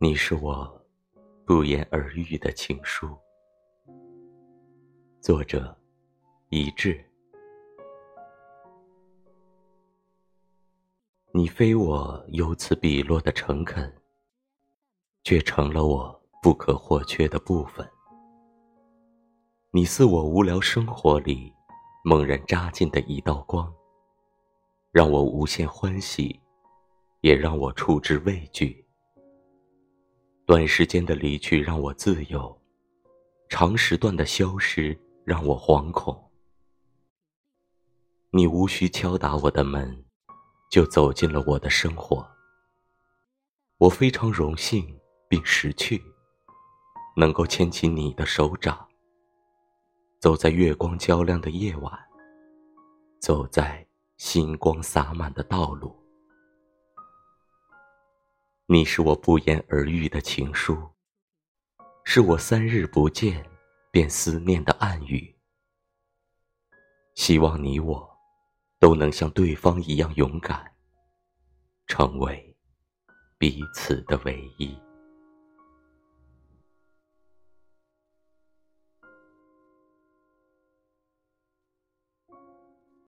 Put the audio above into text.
你是我不言而喻的情书。作者：一致。你非我由此笔落的诚恳，却成了我不可或缺的部分。你似我无聊生活里猛然扎进的一道光，让我无限欢喜，也让我处之畏惧。短时间的离去让我自由，长时段的消失让我惶恐。你无需敲打我的门，就走进了我的生活。我非常荣幸并识趣，能够牵起你的手掌，走在月光较亮的夜晚，走在星光洒满的道路。你是我不言而喻的情书，是我三日不见便思念的暗语。希望你我都能像对方一样勇敢，成为彼此的唯一。